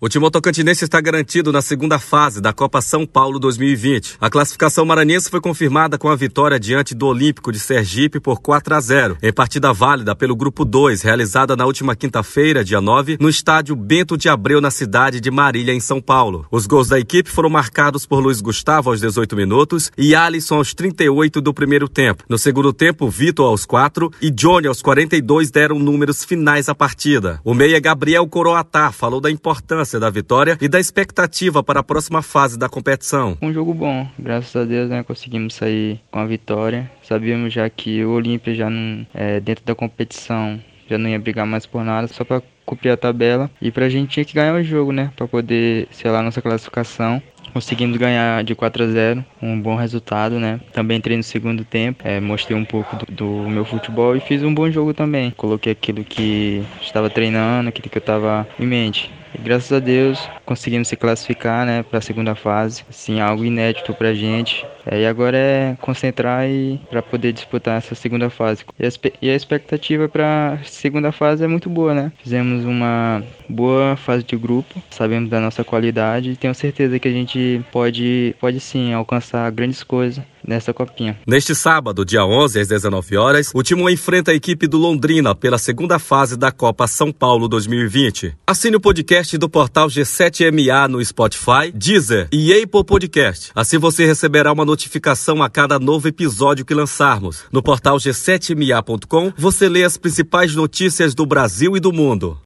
O time tocantinense está garantido na segunda fase da Copa São Paulo 2020. A classificação maranhense foi confirmada com a vitória diante do Olímpico de Sergipe por 4 a 0, em partida válida pelo Grupo 2, realizada na última quinta-feira, dia 9, no estádio Bento de Abreu, na cidade de Marília, em São Paulo. Os gols da equipe foram marcados por Luiz Gustavo aos 18 minutos e Alisson aos 38 do primeiro tempo. No segundo tempo, Vitor aos 4 e Johnny aos 42 deram números finais à partida. O meia Gabriel Coroatá falou da importância importância da vitória e da expectativa para a próxima fase da competição. Um jogo bom, graças a Deus, né, conseguimos sair com a vitória. Sabíamos já que o Olímpia já não é, dentro da competição já não ia brigar mais por nada, só para cumprir a tabela. E pra gente tinha que ganhar o jogo, né? Para poder selar nossa classificação. Conseguimos ganhar de 4 a 0, um bom resultado, né? Também entrei no segundo tempo, é, mostrei um pouco do, do, meu futebol e fiz um bom jogo também. Coloquei aquilo que estava treinando, aquilo que eu estava em mente. E graças a Deus conseguimos se classificar né, para a segunda fase. Assim, algo inédito para a gente. É, e agora é concentrar e para poder disputar essa segunda fase. E a, e a expectativa para a segunda fase é muito boa, né? Fizemos uma boa fase de grupo, sabemos da nossa qualidade e tenho certeza que a gente pode, pode sim alcançar grandes coisas nessa copinha. Neste sábado, dia 11 às 19 horas, o time enfrenta a equipe do Londrina pela segunda fase da Copa São Paulo 2020. Assine o podcast do portal G7MA no Spotify, Deezer e Apple Podcast. Assim você receberá uma notificação a cada novo episódio que lançarmos. No portal G7MA.com você lê as principais notícias do Brasil e do mundo.